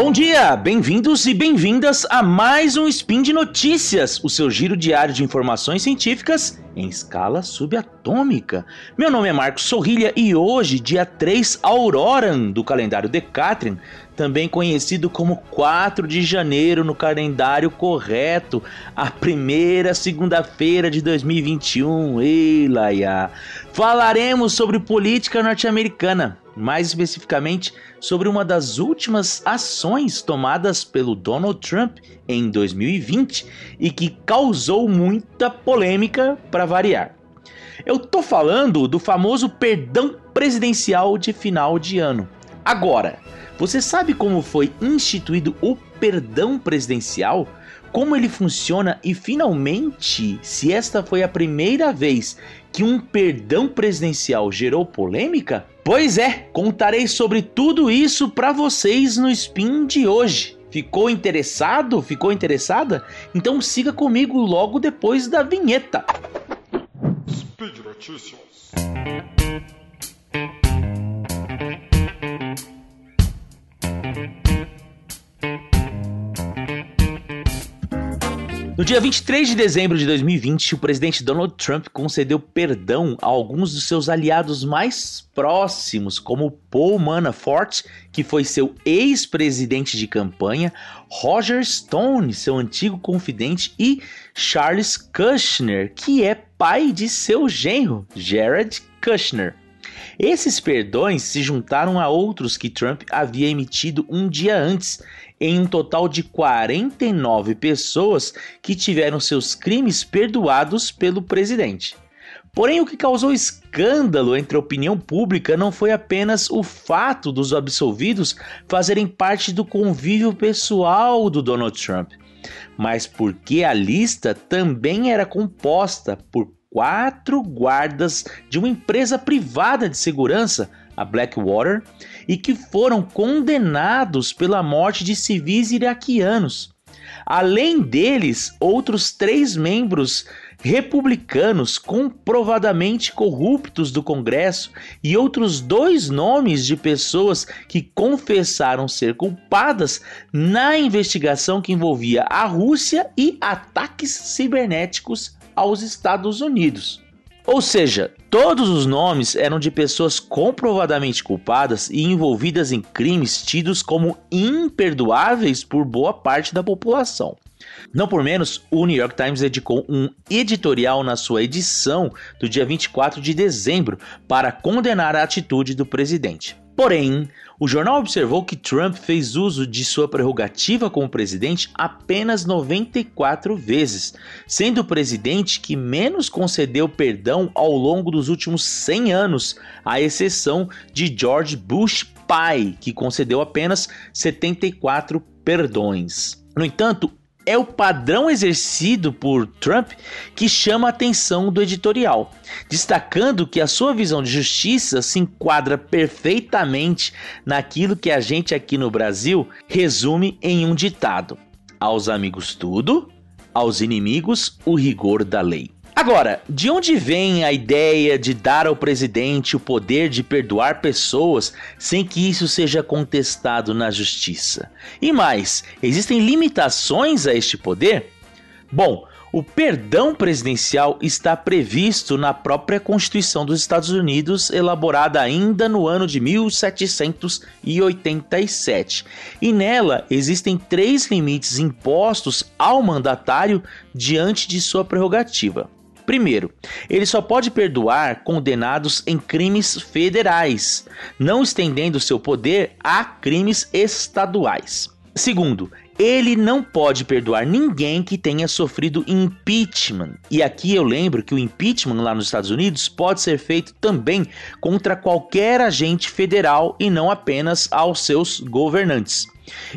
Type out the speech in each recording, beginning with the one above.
Bom dia, bem-vindos e bem-vindas a mais um Spin de Notícias, o seu giro diário de informações científicas em escala subatômica. Meu nome é Marcos Sorrilha e hoje, dia 3 Auroran do calendário Decatrian, também conhecido como 4 de janeiro no calendário correto, a primeira segunda-feira de 2021. Ei, Laia! Falaremos sobre política norte-americana mais especificamente sobre uma das últimas ações tomadas pelo Donald Trump em 2020 e que causou muita polêmica para variar. Eu tô falando do famoso perdão presidencial de final de ano. Agora, você sabe como foi instituído o perdão presidencial? Como ele funciona e finalmente se esta foi a primeira vez que um perdão presidencial gerou polêmica? Pois é, contarei sobre tudo isso para vocês no spin de hoje. Ficou interessado? Ficou interessada? Então siga comigo logo depois da vinheta. Speed Notícias. No dia 23 de dezembro de 2020, o presidente Donald Trump concedeu perdão a alguns dos seus aliados mais próximos, como Paul Manafort, que foi seu ex-presidente de campanha, Roger Stone, seu antigo confidente, e Charles Kushner, que é pai de seu genro, Jared Kushner. Esses perdões se juntaram a outros que Trump havia emitido um dia antes, em um total de 49 pessoas que tiveram seus crimes perdoados pelo presidente. Porém, o que causou escândalo entre a opinião pública não foi apenas o fato dos absolvidos fazerem parte do convívio pessoal do Donald Trump, mas porque a lista também era composta por quatro guardas de uma empresa privada de segurança, a Blackwater, e que foram condenados pela morte de civis iraquianos. Além deles, outros três membros republicanos comprovadamente corruptos do Congresso e outros dois nomes de pessoas que confessaram ser culpadas na investigação que envolvia a Rússia e ataques cibernéticos aos Estados Unidos. Ou seja, todos os nomes eram de pessoas comprovadamente culpadas e envolvidas em crimes tidos como imperdoáveis por boa parte da população. Não por menos, o New York Times dedicou um editorial na sua edição do dia 24 de dezembro para condenar a atitude do presidente. Porém, o jornal observou que Trump fez uso de sua prerrogativa como presidente apenas 94 vezes, sendo o presidente que menos concedeu perdão ao longo dos últimos 100 anos, à exceção de George Bush pai, que concedeu apenas 74 perdões. No entanto, é o padrão exercido por Trump que chama a atenção do editorial, destacando que a sua visão de justiça se enquadra perfeitamente naquilo que a gente aqui no Brasil resume em um ditado: aos amigos tudo, aos inimigos o rigor da lei. Agora, de onde vem a ideia de dar ao presidente o poder de perdoar pessoas sem que isso seja contestado na justiça? E mais, existem limitações a este poder? Bom, o perdão presidencial está previsto na própria Constituição dos Estados Unidos, elaborada ainda no ano de 1787. E nela existem três limites impostos ao mandatário diante de sua prerrogativa. Primeiro, ele só pode perdoar condenados em crimes federais, não estendendo seu poder a crimes estaduais. Segundo, ele não pode perdoar ninguém que tenha sofrido impeachment. E aqui eu lembro que o impeachment lá nos Estados Unidos pode ser feito também contra qualquer agente federal e não apenas aos seus governantes.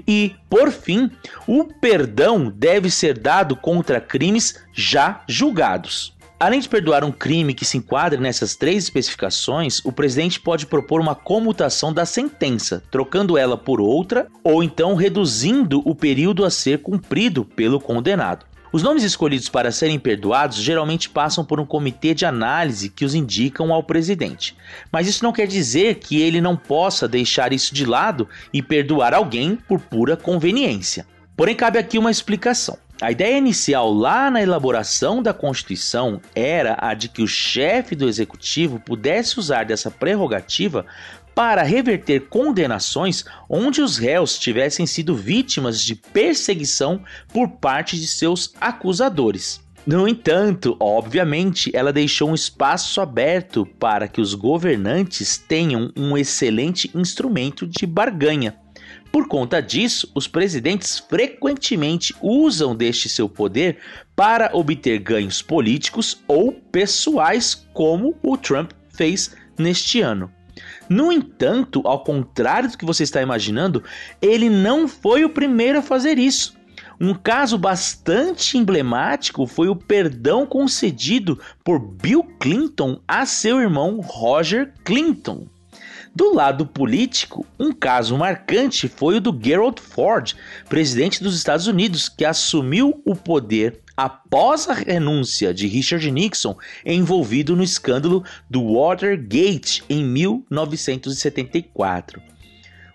E, por fim, o perdão deve ser dado contra crimes já julgados. Além de perdoar um crime que se enquadre nessas três especificações, o presidente pode propor uma comutação da sentença, trocando ela por outra ou então reduzindo o período a ser cumprido pelo condenado. Os nomes escolhidos para serem perdoados geralmente passam por um comitê de análise que os indicam ao presidente. Mas isso não quer dizer que ele não possa deixar isso de lado e perdoar alguém por pura conveniência. Porém, cabe aqui uma explicação. A ideia inicial lá na elaboração da Constituição era a de que o chefe do executivo pudesse usar dessa prerrogativa para reverter condenações onde os réus tivessem sido vítimas de perseguição por parte de seus acusadores. No entanto, obviamente, ela deixou um espaço aberto para que os governantes tenham um excelente instrumento de barganha. Por conta disso, os presidentes frequentemente usam deste seu poder para obter ganhos políticos ou pessoais, como o Trump fez neste ano. No entanto, ao contrário do que você está imaginando, ele não foi o primeiro a fazer isso. Um caso bastante emblemático foi o perdão concedido por Bill Clinton a seu irmão Roger Clinton. Do lado político, um caso marcante foi o do Gerald Ford, presidente dos Estados Unidos, que assumiu o poder após a renúncia de Richard Nixon envolvido no escândalo do Watergate em 1974.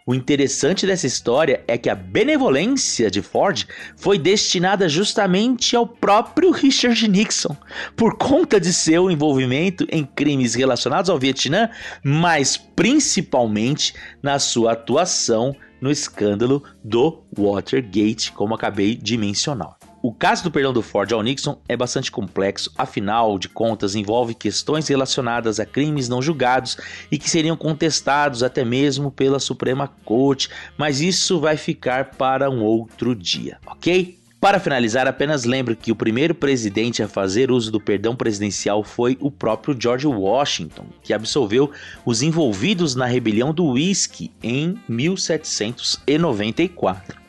O interessante dessa história é que a benevolência de Ford foi destinada justamente ao próprio Richard Nixon, por conta de seu envolvimento em crimes relacionados ao Vietnã, mas principalmente na sua atuação no escândalo do Watergate, como acabei de mencionar. O caso do perdão do Ford ao Nixon é bastante complexo, afinal de contas envolve questões relacionadas a crimes não julgados e que seriam contestados até mesmo pela Suprema Corte, mas isso vai ficar para um outro dia, ok? Para finalizar, apenas lembre que o primeiro presidente a fazer uso do perdão presidencial foi o próprio George Washington, que absolveu os envolvidos na rebelião do Whisky em 1794.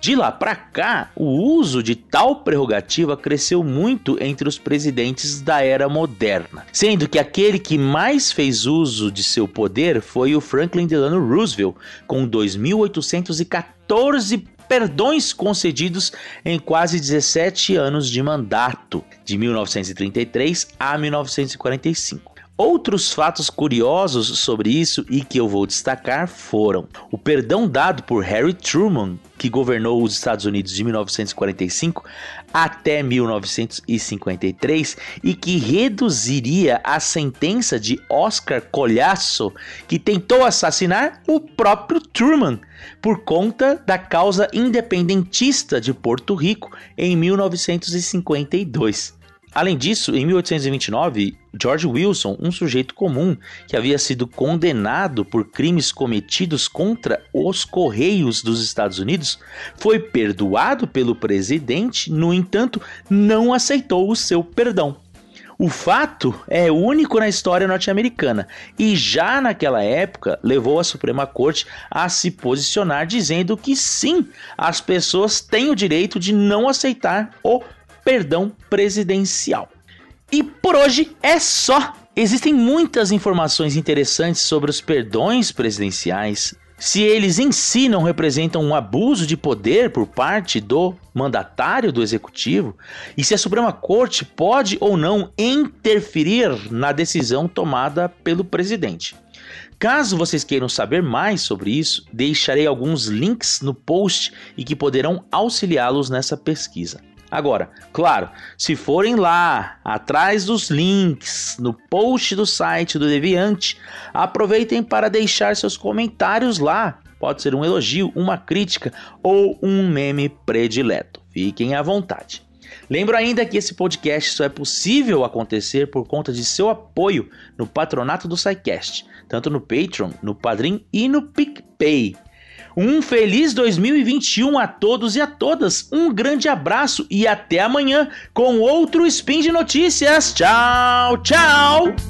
De lá para cá, o uso de tal prerrogativa cresceu muito entre os presidentes da era moderna, sendo que aquele que mais fez uso de seu poder foi o Franklin Delano Roosevelt, com 2.814 perdões concedidos em quase 17 anos de mandato, de 1933 a 1945. Outros fatos curiosos sobre isso e que eu vou destacar foram o perdão dado por Harry Truman, que governou os Estados Unidos de 1945 até 1953 e que reduziria a sentença de Oscar Colhaço, que tentou assassinar o próprio Truman por conta da causa independentista de Porto Rico em 1952. Além disso, em 1829, George Wilson, um sujeito comum que havia sido condenado por crimes cometidos contra os Correios dos Estados Unidos, foi perdoado pelo presidente, no entanto, não aceitou o seu perdão. O fato é único na história norte-americana e já naquela época levou a Suprema Corte a se posicionar dizendo que sim, as pessoas têm o direito de não aceitar o perdão presidencial. E por hoje é só. Existem muitas informações interessantes sobre os perdões presidenciais, se eles em si não representam um abuso de poder por parte do mandatário do executivo e se a Suprema Corte pode ou não interferir na decisão tomada pelo presidente. Caso vocês queiram saber mais sobre isso, deixarei alguns links no post e que poderão auxiliá-los nessa pesquisa. Agora, claro, se forem lá atrás dos links no post do site do Deviante, aproveitem para deixar seus comentários lá. Pode ser um elogio, uma crítica ou um meme predileto. Fiquem à vontade. Lembro ainda que esse podcast só é possível acontecer por conta de seu apoio no patronato do SciCast, tanto no Patreon, no Padrim e no PicPay. Um feliz 2021 a todos e a todas. Um grande abraço e até amanhã com outro Spin de Notícias. Tchau, tchau!